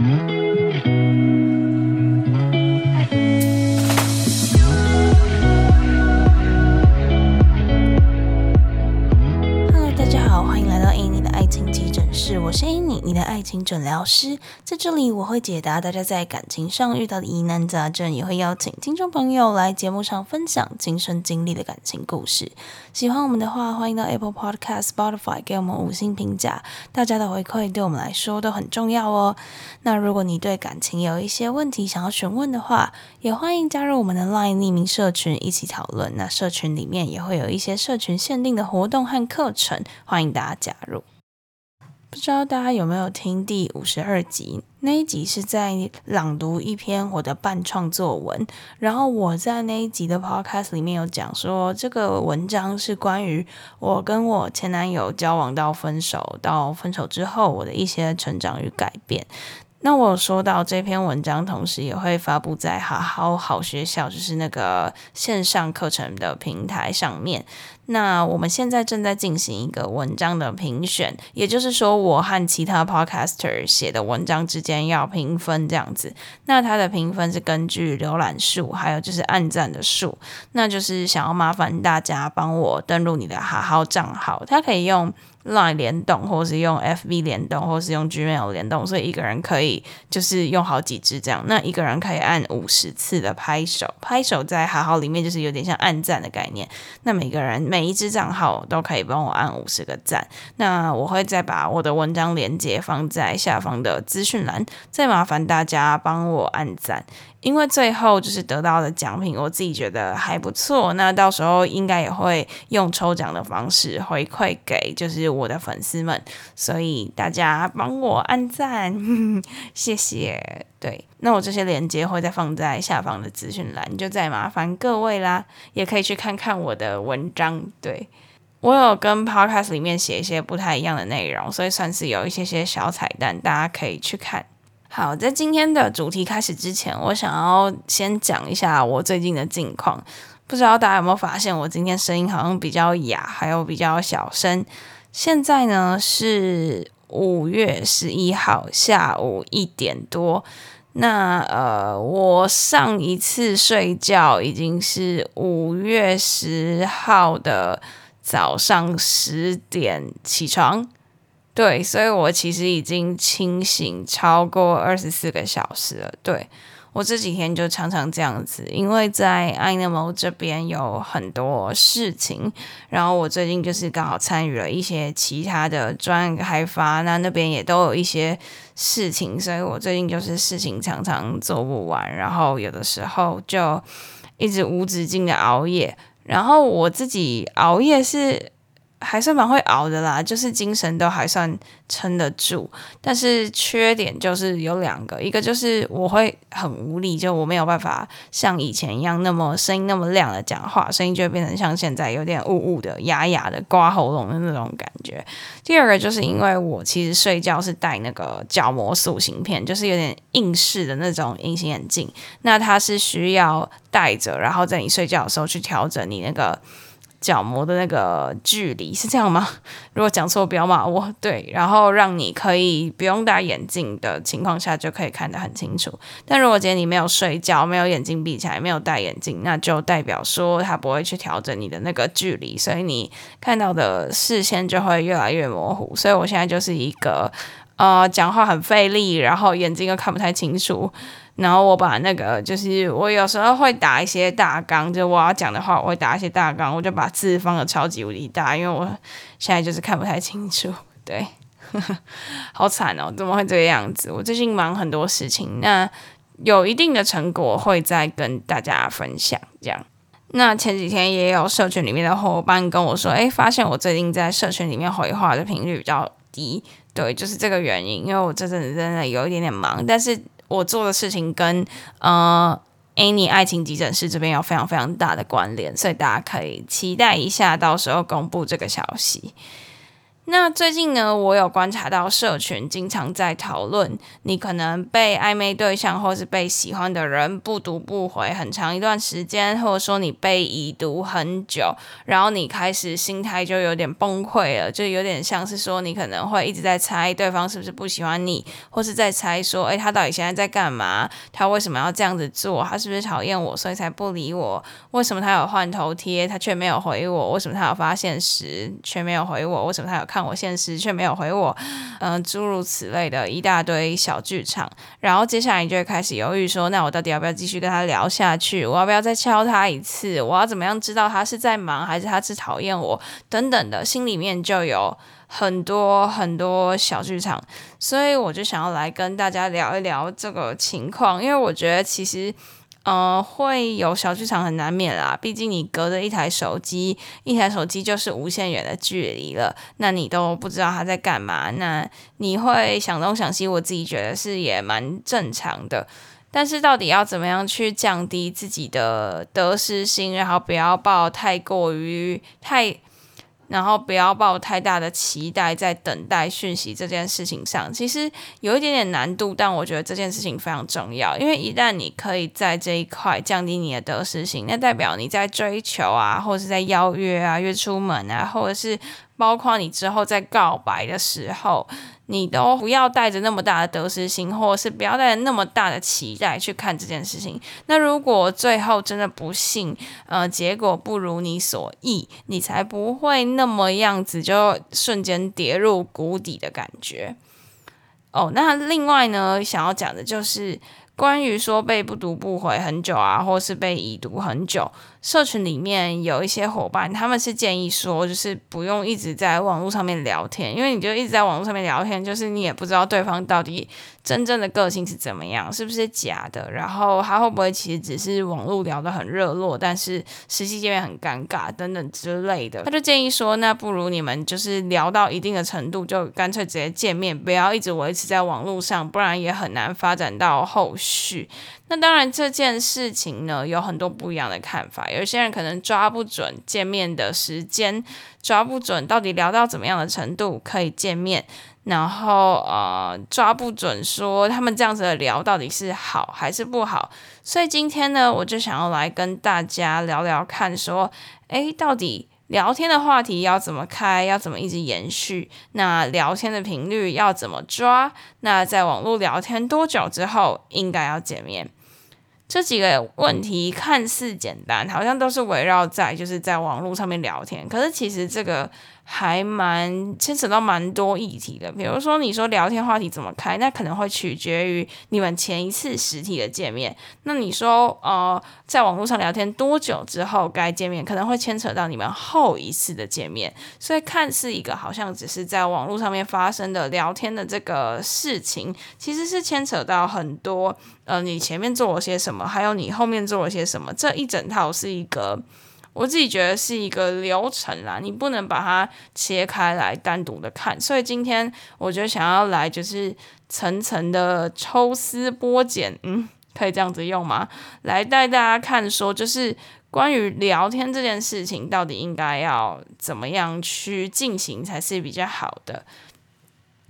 我情诊疗师，在这里我会解答大家在感情上遇到的疑难杂症，也会邀请听众朋友来节目上分享亲身经历的感情故事。喜欢我们的话，欢迎到 Apple Podcast、Spotify 给我们五星评价，大家的回馈对我们来说都很重要哦。那如果你对感情有一些问题想要询问的话，也欢迎加入我们的 LINE 匿名社群一起讨论。那社群里面也会有一些社群限定的活动和课程，欢迎大家加入。不知道大家有没有听第五十二集？那一集是在朗读一篇我的半创作文，然后我在那一集的 podcast 里面有讲说，这个文章是关于我跟我前男友交往到分手，到分手之后我的一些成长与改变。那我说到这篇文章，同时也会发布在好好好学校，就是那个线上课程的平台上面。那我们现在正在进行一个文章的评选，也就是说，我和其他 podcaster 写的文章之间要评分这样子。那它的评分是根据浏览数，还有就是按赞的数。那就是想要麻烦大家帮我登录你的好好账号，它可以用。Line 联动，或是用 FB 联动，或是用 Gmail 联动，所以一个人可以就是用好几支这样。那一个人可以按五十次的拍手，拍手在好好里面就是有点像按赞的概念。那每个人每一支账号都可以帮我按五十个赞。那我会再把我的文章连接放在下方的资讯栏，再麻烦大家帮我按赞。因为最后就是得到的奖品，我自己觉得还不错。那到时候应该也会用抽奖的方式回馈给就是我的粉丝们，所以大家帮我按赞，谢谢。对，那我这些链接会再放在下方的资讯栏，就再麻烦各位啦，也可以去看看我的文章。对，我有跟 Podcast 里面写一些不太一样的内容，所以算是有一些些小彩蛋，大家可以去看。好，在今天的主题开始之前，我想要先讲一下我最近的近况。不知道大家有没有发现，我今天声音好像比较哑，还有比较小声。现在呢是五月十一号下午一点多。那呃，我上一次睡觉已经是五月十号的早上十点起床。对，所以我其实已经清醒超过二十四个小时了。对，我这几天就常常这样子，因为在 Ainamo 这边有很多事情，然后我最近就是刚好参与了一些其他的专案开发，那那边也都有一些事情，所以我最近就是事情常常做不完，然后有的时候就一直无止境的熬夜，然后我自己熬夜是。还是蛮会熬的啦，就是精神都还算撑得住，但是缺点就是有两个，一个就是我会很无力，就我没有办法像以前一样那么声音那么亮的讲话，声音就会变成像现在有点雾雾的、哑哑的、刮喉咙的那种感觉。第二个就是因为我其实睡觉是戴那个角膜塑形片，就是有点硬式的那种隐形眼镜，那它是需要戴着，然后在你睡觉的时候去调整你那个。角膜的那个距离是这样吗？如果讲错，不要骂我。对，然后让你可以不用戴眼镜的情况下就可以看得很清楚。但如果今天你没有睡觉，没有眼睛闭起来，没有戴眼镜，那就代表说它不会去调整你的那个距离，所以你看到的视线就会越来越模糊。所以我现在就是一个呃，讲话很费力，然后眼睛又看不太清楚。然后我把那个，就是我有时候会打一些大纲，就我要讲的话，我会打一些大纲，我就把字放的超级无敌大，因为我现在就是看不太清楚，对，好惨哦，怎么会这个样子？我最近忙很多事情，那有一定的成果会再跟大家分享。这样，那前几天也有社群里面的伙伴跟我说，诶，发现我最近在社群里面回话的频率比较低，对，就是这个原因，因为我这阵子真的有一点点忙，但是。我做的事情跟呃 Any 爱情急诊室这边有非常非常大的关联，所以大家可以期待一下，到时候公布这个消息。那最近呢，我有观察到社群经常在讨论，你可能被暧昧对象或是被喜欢的人不读不回很长一段时间，或者说你被已读很久，然后你开始心态就有点崩溃了，就有点像是说你可能会一直在猜对方是不是不喜欢你，或是在猜说，诶，他到底现在在干嘛？他为什么要这样子做？他是不是讨厌我，所以才不理我？为什么他有换头贴，他却没有回我？为什么他有发现时却没有回我？为什么他有看？看我现实却没有回我，嗯、诸如此类的一大堆小剧场，然后接下来你就会开始犹豫说，那我到底要不要继续跟他聊下去？我要不要再敲他一次？我要怎么样知道他是在忙还是他是讨厌我？等等的，心里面就有很多很多小剧场，所以我就想要来跟大家聊一聊这个情况，因为我觉得其实。呃，会有小剧场很难免啦，毕竟你隔着一台手机，一台手机就是无限远的距离了，那你都不知道他在干嘛，那你会想东想西，我自己觉得是也蛮正常的。但是到底要怎么样去降低自己的得失心，然后不要抱太过于太。然后不要抱太大的期待，在等待讯息这件事情上，其实有一点点难度，但我觉得这件事情非常重要，因为一旦你可以在这一块降低你的得失心，那代表你在追求啊，或者是在邀约啊、约出门啊，或者是包括你之后在告白的时候。你都不要带着那么大的得失心，或者是不要带着那么大的期待去看这件事情。那如果最后真的不幸，呃，结果不如你所意，你才不会那么样子就瞬间跌入谷底的感觉。哦，那另外呢，想要讲的就是。关于说被不读不回很久啊，或是被已读很久，社群里面有一些伙伴，他们是建议说，就是不用一直在网络上面聊天，因为你就一直在网络上面聊天，就是你也不知道对方到底真正的个性是怎么样，是不是假的，然后他会不会其实只是网络聊得很热络，但是实际见面很尴尬等等之类的。他就建议说，那不如你们就是聊到一定的程度，就干脆直接见面，不要一直维持在网络上，不然也很难发展到后续。那当然这件事情呢，有很多不一样的看法。有些人可能抓不准见面的时间，抓不准到底聊到怎么样的程度可以见面，然后呃抓不准说他们这样子的聊到底是好还是不好。所以今天呢，我就想要来跟大家聊聊看，说，诶，到底。聊天的话题要怎么开？要怎么一直延续？那聊天的频率要怎么抓？那在网络聊天多久之后应该要见面？这几个问题看似简单，好像都是围绕在就是在网络上面聊天，可是其实这个。还蛮牵扯到蛮多议题的，比如说你说聊天话题怎么开，那可能会取决于你们前一次实体的见面。那你说呃，在网络上聊天多久之后该见面，可能会牵扯到你们后一次的见面。所以看似一个好像只是在网络上面发生的聊天的这个事情，其实是牵扯到很多呃，你前面做了些什么，还有你后面做了些什么，这一整套是一个。我自己觉得是一个流程啦，你不能把它切开来单独的看。所以今天我就想要来，就是层层的抽丝剥茧，嗯，可以这样子用吗？来带大家看，说就是关于聊天这件事情，到底应该要怎么样去进行才是比较好的。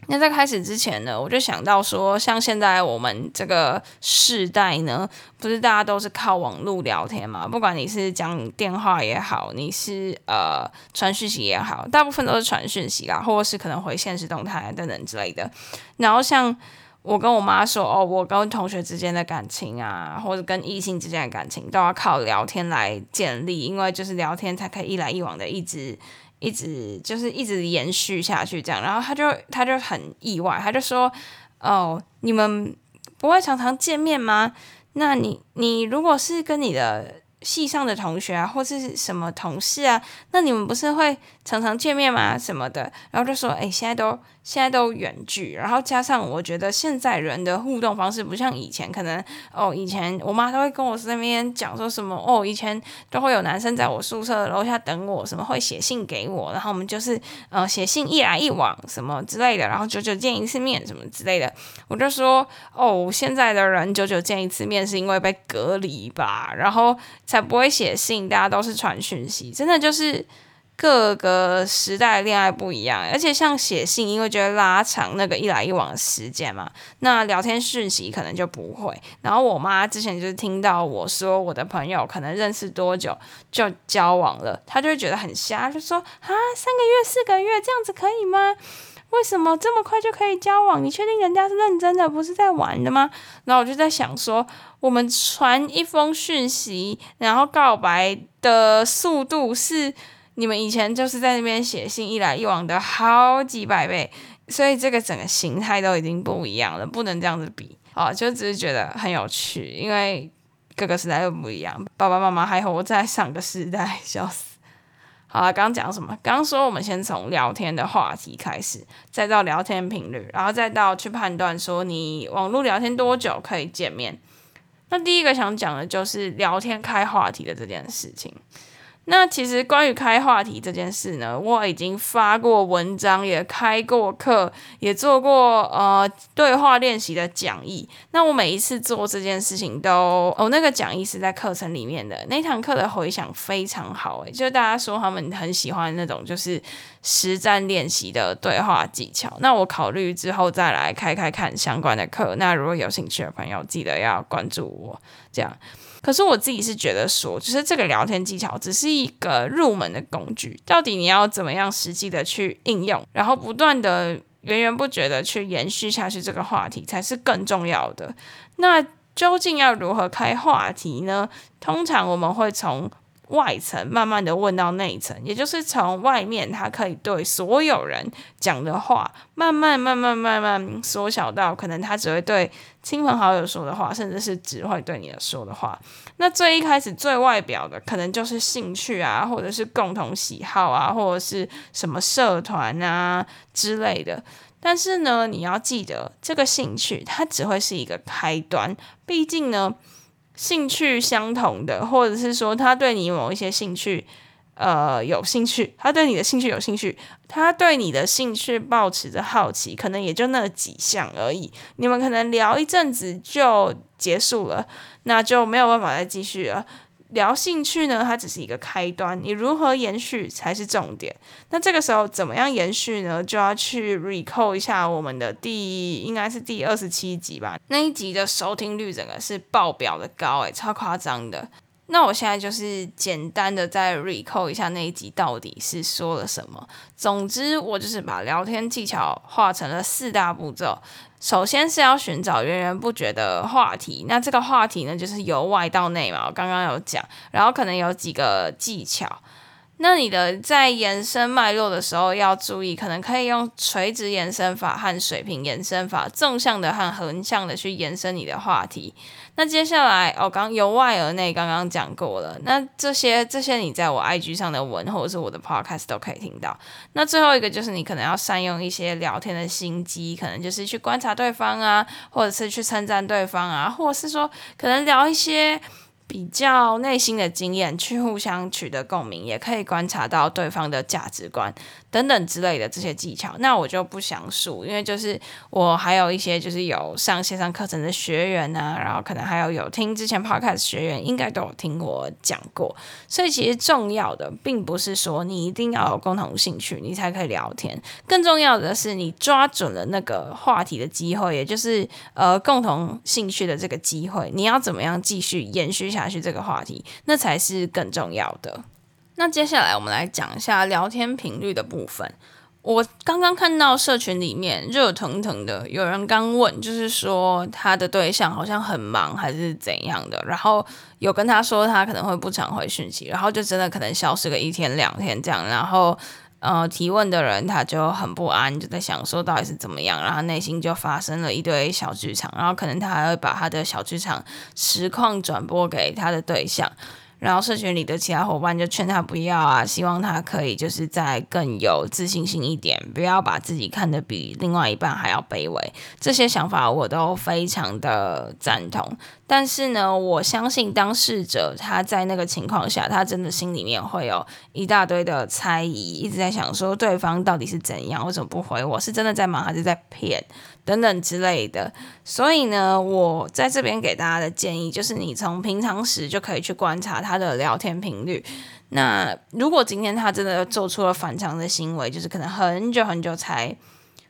那在开始之前呢，我就想到说，像现在我们这个世代呢，不是大家都是靠网络聊天嘛？不管你是讲电话也好，你是呃传讯息也好，大部分都是传讯息啦，或者是可能回现实动态等等之类的。然后像我跟我妈说，哦，我跟同学之间的感情啊，或者跟异性之间的感情，都要靠聊天来建立，因为就是聊天才可以一来一往的一直。一直就是一直延续下去这样，然后他就他就很意外，他就说：“哦，你们不会常常见面吗？那你你如果是跟你的系上的同学啊，或是什么同事啊，那你们不是会常常见面吗？什么的？”然后就说：“哎，现在都。”现在都远距，然后加上我觉得现在人的互动方式不像以前，可能哦，以前我妈都会跟我身边讲说什么哦，以前都会有男生在我宿舍楼下等我，什么会写信给我，然后我们就是呃写信一来一往什么之类的，然后久久见一次面什么之类的，我就说哦，现在的人久久见一次面是因为被隔离吧，然后才不会写信，大家都是传讯息，真的就是。各个时代恋爱不一样，而且像写信，因为觉得拉长那个一来一往的时间嘛，那聊天讯息可能就不会。然后我妈之前就是听到我说我的朋友可能认识多久就交往了，她就会觉得很瞎，就说啊，三个月、四个月这样子可以吗？为什么这么快就可以交往？你确定人家是认真的，不是在玩的吗？然后我就在想说，我们传一封讯息，然后告白的速度是你们以前就是在那边写信一来一往的好几百倍，所以这个整个形态都已经不一样了，不能这样子比啊！就只是觉得很有趣，因为各个时代都不一样，爸爸妈妈还活在上个时代，笑死。好了，刚刚讲什么？刚刚说我们先从聊天的话题开始，再到聊天频率，然后再到去判断说你网络聊天多久可以见面。那第一个想讲的就是聊天开话题的这件事情。那其实关于开话题这件事呢，我已经发过文章，也开过课，也做过呃对话练习的讲义。那我每一次做这件事情都，哦，那个讲义是在课程里面的，那堂课的回响非常好，诶，就大家说他们很喜欢那种就是实战练习的对话技巧。那我考虑之后再来开开看相关的课。那如果有兴趣的朋友，记得要关注我，这样。可是我自己是觉得说，就是这个聊天技巧只是一个入门的工具，到底你要怎么样实际的去应用，然后不断的源源不绝的去延续下去这个话题才是更重要的。那究竟要如何开话题呢？通常我们会从外层慢慢的问到内层，也就是从外面他可以对所有人讲的话，慢慢慢慢慢慢缩小到可能他只会对亲朋好友说的话，甚至是只会对你说的话。那最一开始最外表的，可能就是兴趣啊，或者是共同喜好啊，或者是什么社团啊之类的。但是呢，你要记得这个兴趣它只会是一个开端，毕竟呢。兴趣相同的，或者是说他对你某一些兴趣，呃，有兴趣，他对你的兴趣有兴趣，他对你的兴趣保持着好奇，可能也就那几项而已。你们可能聊一阵子就结束了，那就没有办法再继续了。聊兴趣呢，它只是一个开端，你如何延续才是重点。那这个时候怎么样延续呢？就要去 recall 一下我们的第应该是第二十七集吧，那一集的收听率整个是爆表的高，诶，超夸张的。那我现在就是简单的再 recall 一下那一集到底是说了什么。总之，我就是把聊天技巧化成了四大步骤。首先是要寻找源源不绝的话题，那这个话题呢，就是由外到内嘛，我刚刚有讲，然后可能有几个技巧。那你的在延伸脉络的时候要注意，可能可以用垂直延伸法和水平延伸法，纵向的和横向的去延伸你的话题。那接下来，哦、刚由外而内刚刚讲过了。那这些这些你在我 IG 上的文或者是我的 Podcast 都可以听到。那最后一个就是你可能要善用一些聊天的心机，可能就是去观察对方啊，或者是去称赞对方啊，或者是说可能聊一些。比较内心的经验，去互相取得共鸣，也可以观察到对方的价值观。等等之类的这些技巧。那我就不详述，因为就是我还有一些就是有上线上课程的学员啊，然后可能还有有听之前 podcast 学员，应该都有听我讲过。所以其实重要的并不是说你一定要有共同兴趣，你才可以聊天，更重要的是你抓准了那个话题的机会，也就是呃共同兴趣的这个机会，你要怎么样继续延续下去这个话题，那才是更重要的。那接下来我们来讲一下聊天频率的部分。我刚刚看到社群里面热腾腾的，有人刚问，就是说他的对象好像很忙还是怎样的，然后有跟他说他可能会不常回讯息，然后就真的可能消失个一天两天这样，然后。呃，提问的人他就很不安，就在想说到底是怎么样，然后内心就发生了一堆小剧场，然后可能他还会把他的小剧场实况转播给他的对象。然后社群里的其他伙伴就劝他不要啊，希望他可以就是再更有自信心一点，不要把自己看得比另外一半还要卑微。这些想法我都非常的赞同。但是呢，我相信当事者他在那个情况下，他真的心里面会有一大堆的猜疑，一直在想说对方到底是怎样，为什么不回我？是真的在忙还是在骗？等等之类的，所以呢，我在这边给大家的建议就是，你从平常时就可以去观察他的聊天频率。那如果今天他真的做出了反常的行为，就是可能很久很久才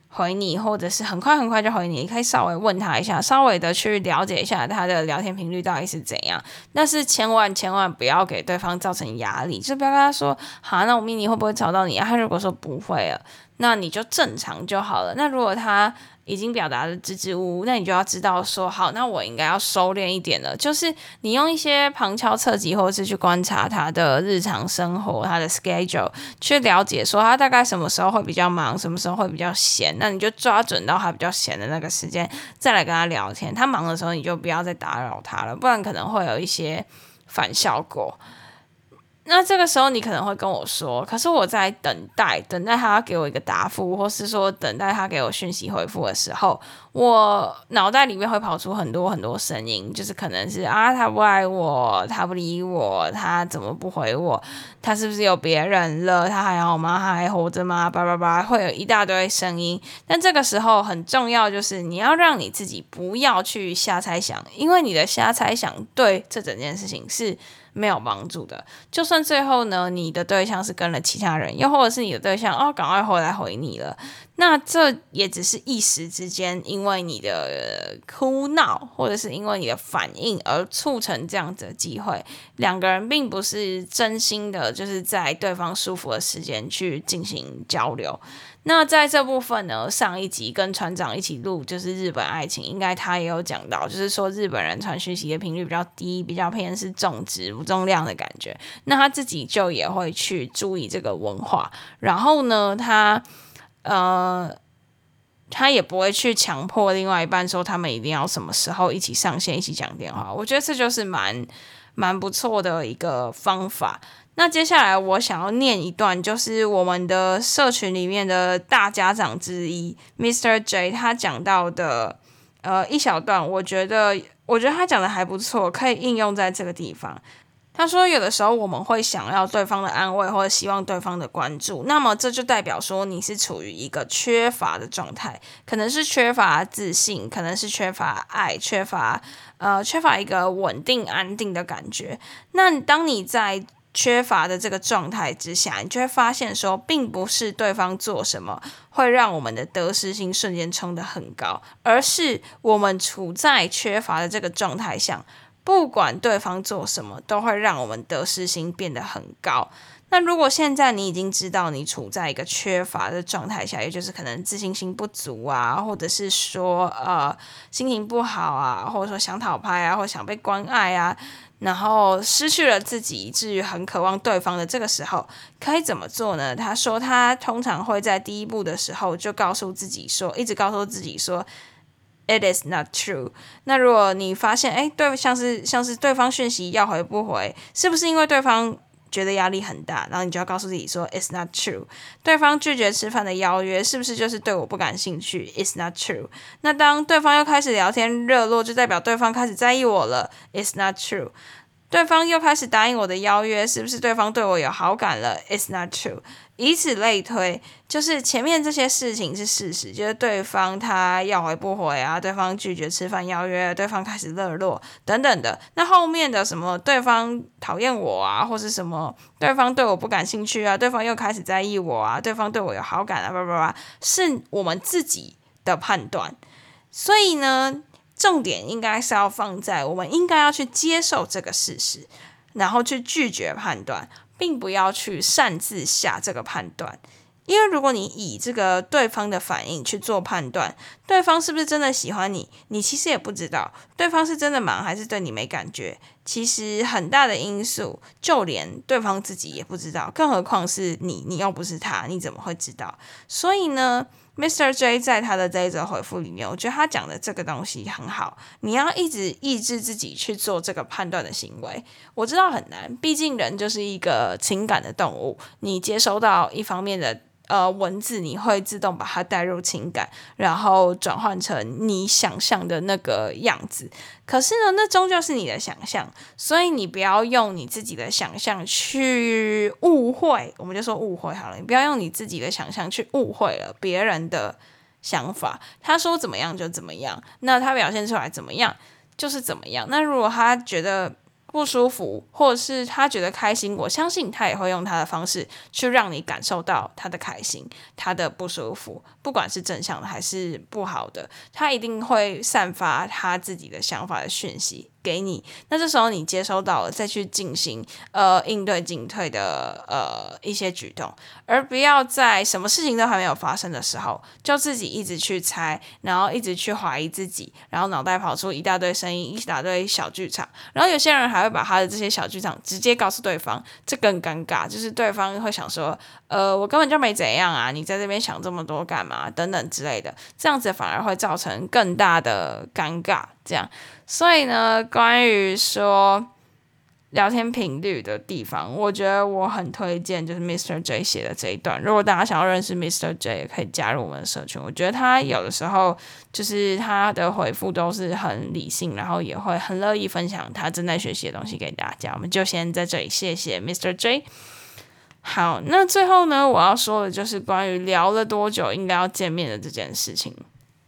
回你，或者是很快很快就回你，你可以稍微问他一下，稍微的去了解一下他的聊天频率到底是怎样。但是千万千万不要给对方造成压力，就不要跟他说，好，那我密你会不会吵到你啊？他如果说不会了，那你就正常就好了。那如果他已经表达的支支吾吾，那你就要知道说，好，那我应该要收敛一点了。就是你用一些旁敲侧击，或是去观察他的日常生活，他的 schedule，去了解说他大概什么时候会比较忙，什么时候会比较闲。那你就抓准到他比较闲的那个时间，再来跟他聊天。他忙的时候，你就不要再打扰他了，不然可能会有一些反效果。那这个时候你可能会跟我说，可是我在等待，等待他给我一个答复，或是说等待他给我讯息回复的时候，我脑袋里面会跑出很多很多声音，就是可能是啊，他不爱我，他不理我，他怎么不回我？他是不是有别人了？他还好吗？他还活着吗？叭叭叭，会有一大堆声音。但这个时候很重要，就是你要让你自己不要去瞎猜想，因为你的瞎猜想对这整件事情是。没有帮助的，就算最后呢，你的对象是跟了其他人，又或者是你的对象哦，赶快回来回你了，那这也只是一时之间，因为你的哭闹，或者是因为你的反应而促成这样子的机会，两个人并不是真心的，就是在对方舒服的时间去进行交流。那在这部分呢，上一集跟船长一起录，就是日本爱情，应该他也有讲到，就是说日本人传讯息的频率比较低，比较偏是重质不重量的感觉。那他自己就也会去注意这个文化，然后呢，他呃，他也不会去强迫另外一半说他们一定要什么时候一起上线，一起讲电话。我觉得这就是蛮蛮不错的一个方法。那接下来我想要念一段，就是我们的社群里面的大家长之一 Mr. J 他讲到的，呃，一小段，我觉得我觉得他讲的还不错，可以应用在这个地方。他说，有的时候我们会想要对方的安慰，或者希望对方的关注，那么这就代表说你是处于一个缺乏的状态，可能是缺乏自信，可能是缺乏爱，缺乏呃缺乏一个稳定安定的感觉。那当你在缺乏的这个状态之下，你就会发现说，并不是对方做什么会让我们的得失心瞬间冲得很高，而是我们处在缺乏的这个状态下，不管对方做什么，都会让我们得失心变得很高。那如果现在你已经知道你处在一个缺乏的状态下，也就是可能自信心不足啊，或者是说呃心情不好啊，或者说想讨拍啊，或想被关爱啊。然后失去了自己，以至于很渴望对方的这个时候，可以怎么做呢？他说，他通常会在第一步的时候就告诉自己说，一直告诉自己说，It is not true。那如果你发现，哎，对，像是像是对方讯息要回不回，是不是因为对方觉得压力很大？然后你就要告诉自己说，It's not true。对方拒绝吃饭的邀约，是不是就是对我不感兴趣？It's not true。那当对方又开始聊天热络，就代表对方开始在意我了？It's not true。对方又开始答应我的邀约，是不是对方对我有好感了？It's not true。以此类推，就是前面这些事情是事实，就是对方他要回不回啊，对方拒绝吃饭邀约，对方开始热络等等的。那后面的什么对方讨厌我啊，或是什么对方对我不感兴趣啊，对方又开始在意我啊，对方对我有好感啊，叭叭叭，是我们自己的判断。所以呢，重点应该是要放在我们应该要去接受这个事实，然后去拒绝判断，并不要去擅自下这个判断。因为如果你以这个对方的反应去做判断，对方是不是真的喜欢你，你其实也不知道。对方是真的忙还是对你没感觉，其实很大的因素，就连对方自己也不知道，更何况是你，你又不是他，你怎么会知道？所以呢，Mr. J 在他的这一则回复里面，我觉得他讲的这个东西很好。你要一直抑制自己去做这个判断的行为，我知道很难，毕竟人就是一个情感的动物。你接收到一方面的。呃，文字你会自动把它带入情感，然后转换成你想象的那个样子。可是呢，那终究是你的想象，所以你不要用你自己的想象去误会。我们就说误会好了，你不要用你自己的想象去误会了别人的想法。他说怎么样就怎么样，那他表现出来怎么样就是怎么样。那如果他觉得不舒服，或者是他觉得开心，我相信他也会用他的方式去让你感受到他的开心，他的不舒服，不管是正向的还是不好的，他一定会散发他自己的想法的讯息。给你，那这时候你接收到了，再去进行呃应对进退的呃一些举动，而不要在什么事情都还没有发生的时候，就自己一直去猜，然后一直去怀疑自己，然后脑袋跑出一大堆声音，一大堆小剧场，然后有些人还会把他的这些小剧场直接告诉对方，这更尴尬，就是对方会想说，呃，我根本就没怎样啊，你在这边想这么多干嘛？等等之类的，这样子反而会造成更大的尴尬，这样。所以呢，关于说聊天频率的地方，我觉得我很推荐，就是 Mr. J 写的这一段。如果大家想要认识 Mr. J，也可以加入我们的社群。我觉得他有的时候就是他的回复都是很理性，然后也会很乐意分享他正在学习的东西给大家。我们就先在这里谢谢 Mr. J。好，那最后呢，我要说的就是关于聊了多久应该要见面的这件事情。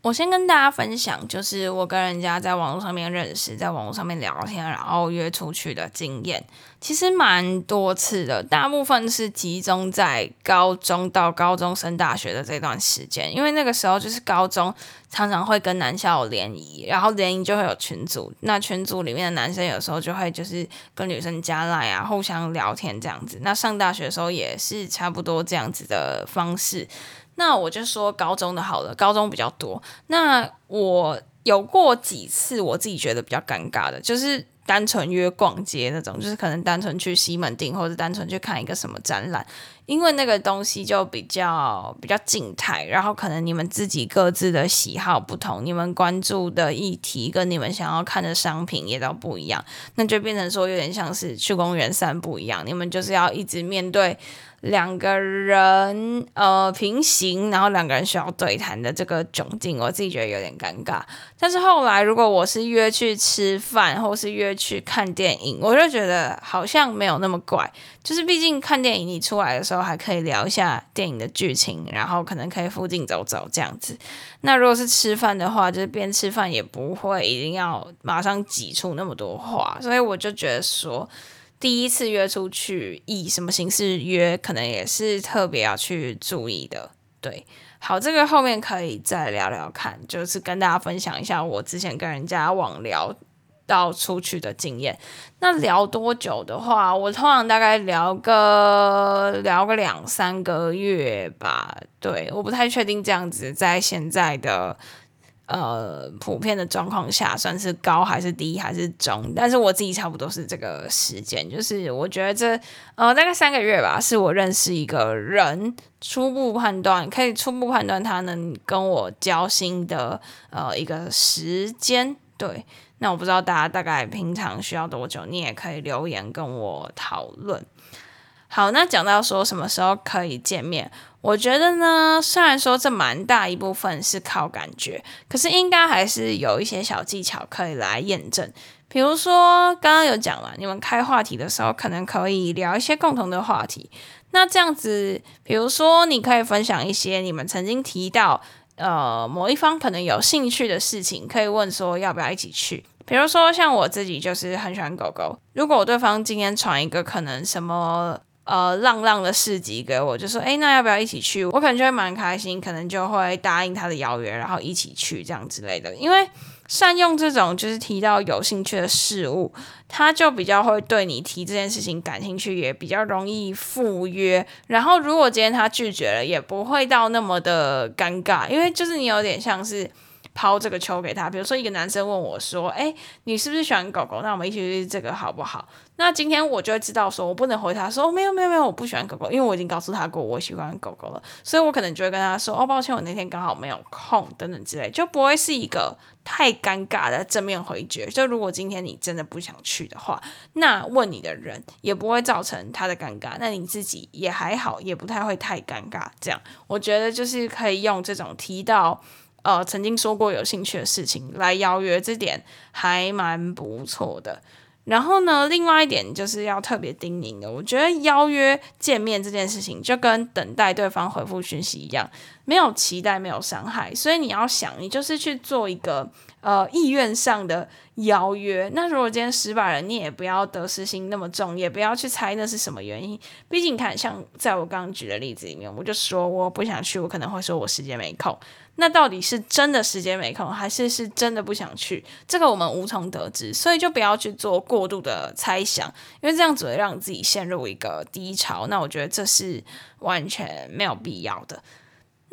我先跟大家分享，就是我跟人家在网络上面认识，在网络上面聊天，然后约出去的经验，其实蛮多次的。大部分是集中在高中到高中升大学的这段时间，因为那个时候就是高中常常会跟男校联谊，然后联谊就会有群组，那群组里面的男生有时候就会就是跟女生加赖啊，互相聊天这样子。那上大学的时候也是差不多这样子的方式。那我就说高中的好了，高中比较多。那我有过几次我自己觉得比较尴尬的，就是单纯约逛街那种，就是可能单纯去西门町或者单纯去看一个什么展览，因为那个东西就比较比较静态，然后可能你们自己各自的喜好不同，你们关注的议题跟你们想要看的商品也都不一样，那就变成说有点像是去公园散步一样，你们就是要一直面对。两个人呃平行，然后两个人需要对谈的这个窘境，我自己觉得有点尴尬。但是后来如果我是约去吃饭，或是约去看电影，我就觉得好像没有那么怪。就是毕竟看电影，你出来的时候还可以聊一下电影的剧情，然后可能可以附近走走这样子。那如果是吃饭的话，就是边吃饭也不会一定要马上挤出那么多话，所以我就觉得说。第一次约出去，以什么形式约，可能也是特别要去注意的。对，好，这个后面可以再聊聊看，就是跟大家分享一下我之前跟人家网聊到出去的经验。那聊多久的话，我通常大概聊个聊个两三个月吧。对，我不太确定这样子在现在的。呃，普遍的状况下算是高还是低还是中？但是我自己差不多是这个时间，就是我觉得这呃大概三个月吧，是我认识一个人初步判断，可以初步判断他能跟我交心的呃一个时间。对，那我不知道大家大概平常需要多久，你也可以留言跟我讨论。好，那讲到说什么时候可以见面？我觉得呢，虽然说这蛮大一部分是靠感觉，可是应该还是有一些小技巧可以来验证。比如说，刚刚有讲了，你们开话题的时候，可能可以聊一些共同的话题。那这样子，比如说，你可以分享一些你们曾经提到，呃，某一方可能有兴趣的事情，可以问说要不要一起去。比如说，像我自己就是很喜欢狗狗，如果对方今天传一个可能什么。呃，浪浪的市集给我，就说，诶，那要不要一起去？我可能就会蛮开心，可能就会答应他的邀约，然后一起去这样之类的。因为善用这种就是提到有兴趣的事物，他就比较会对你提这件事情感兴趣，也比较容易赴约。然后如果今天他拒绝了，也不会到那么的尴尬，因为就是你有点像是。抛这个球给他，比如说一个男生问我说：“哎，你是不是喜欢狗狗？那我们一起去这个好不好？”那今天我就会知道说，我不能回他说：“没有没有没有，我不喜欢狗狗。”因为我已经告诉他过我喜欢狗狗了，所以我可能就会跟他说：“哦，抱歉，我那天刚好没有空，等等之类，就不会是一个太尴尬的正面回绝。就如果今天你真的不想去的话，那问你的人也不会造成他的尴尬，那你自己也还好，也不太会太尴尬。这样，我觉得就是可以用这种提到。呃，曾经说过有兴趣的事情来邀约，这点还蛮不错的。然后呢，另外一点就是要特别叮咛的，我觉得邀约见面这件事情就跟等待对方回复讯息一样，没有期待，没有伤害，所以你要想，你就是去做一个呃意愿上的邀约。那如果今天失败了，你也不要得失心那么重，也不要去猜那是什么原因。毕竟你看，像在我刚刚举的例子里面，我就说我不想去，我可能会说我时间没空。那到底是真的时间没空，还是是真的不想去？这个我们无从得知，所以就不要去做过度的猜想，因为这样只会让自己陷入一个低潮。那我觉得这是完全没有必要的。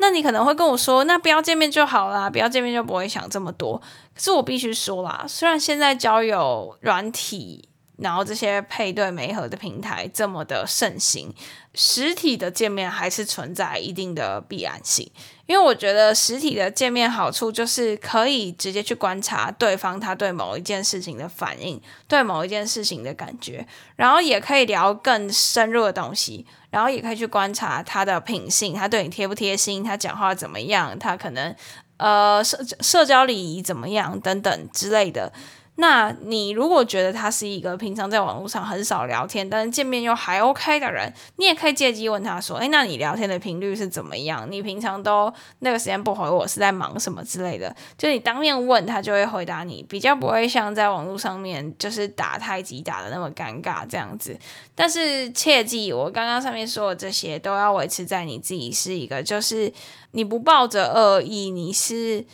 那你可能会跟我说，那不要见面就好啦，不要见面就不会想这么多。可是我必须说啦，虽然现在交友软体，然后这些配对媒合的平台这么的盛行，实体的见面还是存在一定的必然性。因为我觉得实体的见面好处就是可以直接去观察对方他对某一件事情的反应，对某一件事情的感觉，然后也可以聊更深入的东西，然后也可以去观察他的品性，他对你贴不贴心，他讲话怎么样，他可能呃社社交礼仪怎么样等等之类的。那你如果觉得他是一个平常在网络上很少聊天，但是见面又还 OK 的人，你也可以借机问他说：“诶，那你聊天的频率是怎么样？你平常都那个时间不回我是在忙什么之类的？”就你当面问他，就会回答你，比较不会像在网络上面就是打太极打得那么尴尬这样子。但是切记，我刚刚上面说的这些都要维持在你自己是一个，就是你不抱着恶意，你是。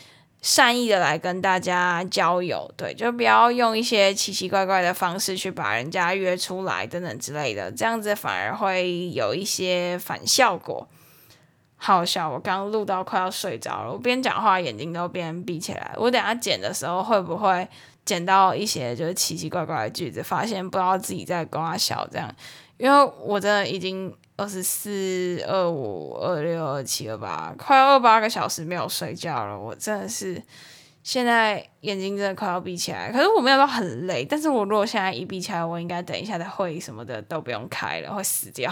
善意的来跟大家交友，对，就不要用一些奇奇怪怪的方式去把人家约出来等等之类的，这样子反而会有一些反效果。好笑，我刚录到快要睡着了，我边讲话眼睛都边闭起来。我等下剪的时候会不会剪到一些就是奇奇怪怪的句子，发现不知道自己在刮笑这样？因为我真的已经。二十四、二五、二六、二七、二八，快要二八个小时没有睡觉了。我真的是现在眼睛真的快要闭起来。可是我没有到很累，但是我如果现在一闭起来，我应该等一下的会议什么的都不用开了，会死掉。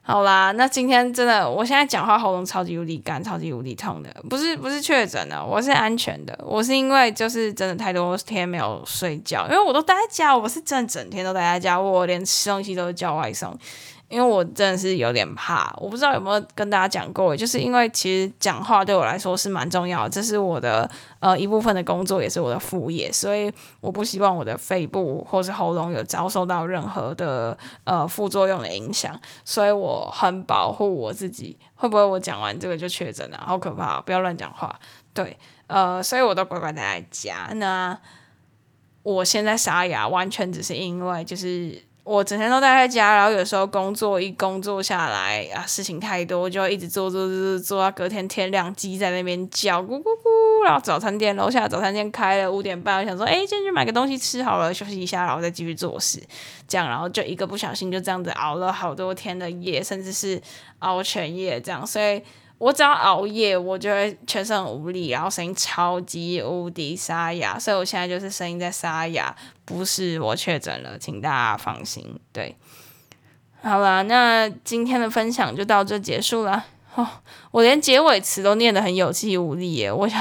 好啦，那今天真的，我现在讲话喉咙超级无力干，超级无力痛的，不是不是确诊的，我是安全的。我是因为就是真的太多天没有睡觉，因为我都待在家，我是真的整天都待在家，我连吃东西都是叫外送。因为我真的是有点怕，我不知道有没有跟大家讲过，就是因为其实讲话对我来说是蛮重要的，这是我的呃一部分的工作，也是我的副业，所以我不希望我的肺部或是喉咙有遭受到任何的呃副作用的影响，所以我很保护我自己。会不会我讲完这个就确诊了？好可怕，不要乱讲话。对，呃，所以我都乖乖待在家。那我现在沙哑，完全只是因为就是。我整天都待在家，然后有时候工作一工作下来啊，事情太多，就一直做做做做到隔天天亮，鸡在那边叫咕咕咕，然后早餐店楼下早餐店开了五点半，我想说，哎，进去买个东西吃好了，休息一下，然后再继续做事，这样，然后就一个不小心就这样子熬了好多天的夜，甚至是熬全夜这样，所以。我只要熬夜，我就会全身无力，然后声音超级无敌沙哑，所以我现在就是声音在沙哑，不是我确诊了，请大家放心。对，好了，那今天的分享就到这结束了。哦，我连结尾词都念得很有气无力耶，我想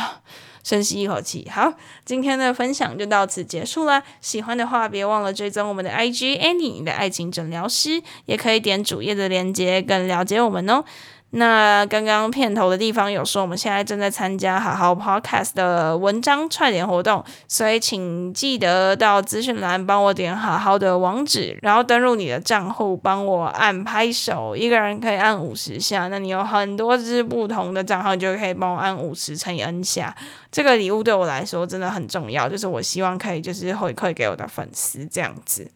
深吸一口气。好，今天的分享就到此结束了。喜欢的话，别忘了追踪我们的 IG Annie，你的爱情诊疗师，也可以点主页的链接，更了解我们哦。那刚刚片头的地方有说，我们现在正在参加好好 Podcast 的文章串联活动，所以请记得到资讯栏帮我点好好的网址，然后登录你的账户，帮我按拍手，一个人可以按五十下，那你有很多支不同的账号，就可以帮我按五十乘以 N 下。这个礼物对我来说真的很重要，就是我希望可以就是回馈给我的粉丝这样子。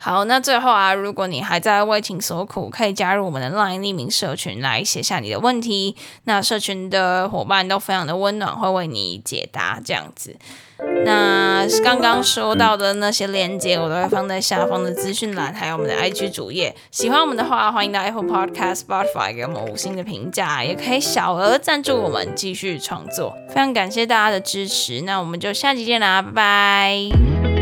好，那最后啊，如果你还在为情所苦，可以加入我们的 LINE 匿名社群来写下你的问题。那社群的伙伴都非常的温暖，会为你解答这样子。那刚刚说到的那些链接，我都会放在下方的资讯栏，还有我们的 IG 主页。喜欢我们的话，欢迎到 Apple Podcast、Spotify 给我们五星的评价，也可以小额赞助我们继续创作。非常感谢大家的支持，那我们就下期见啦，拜拜。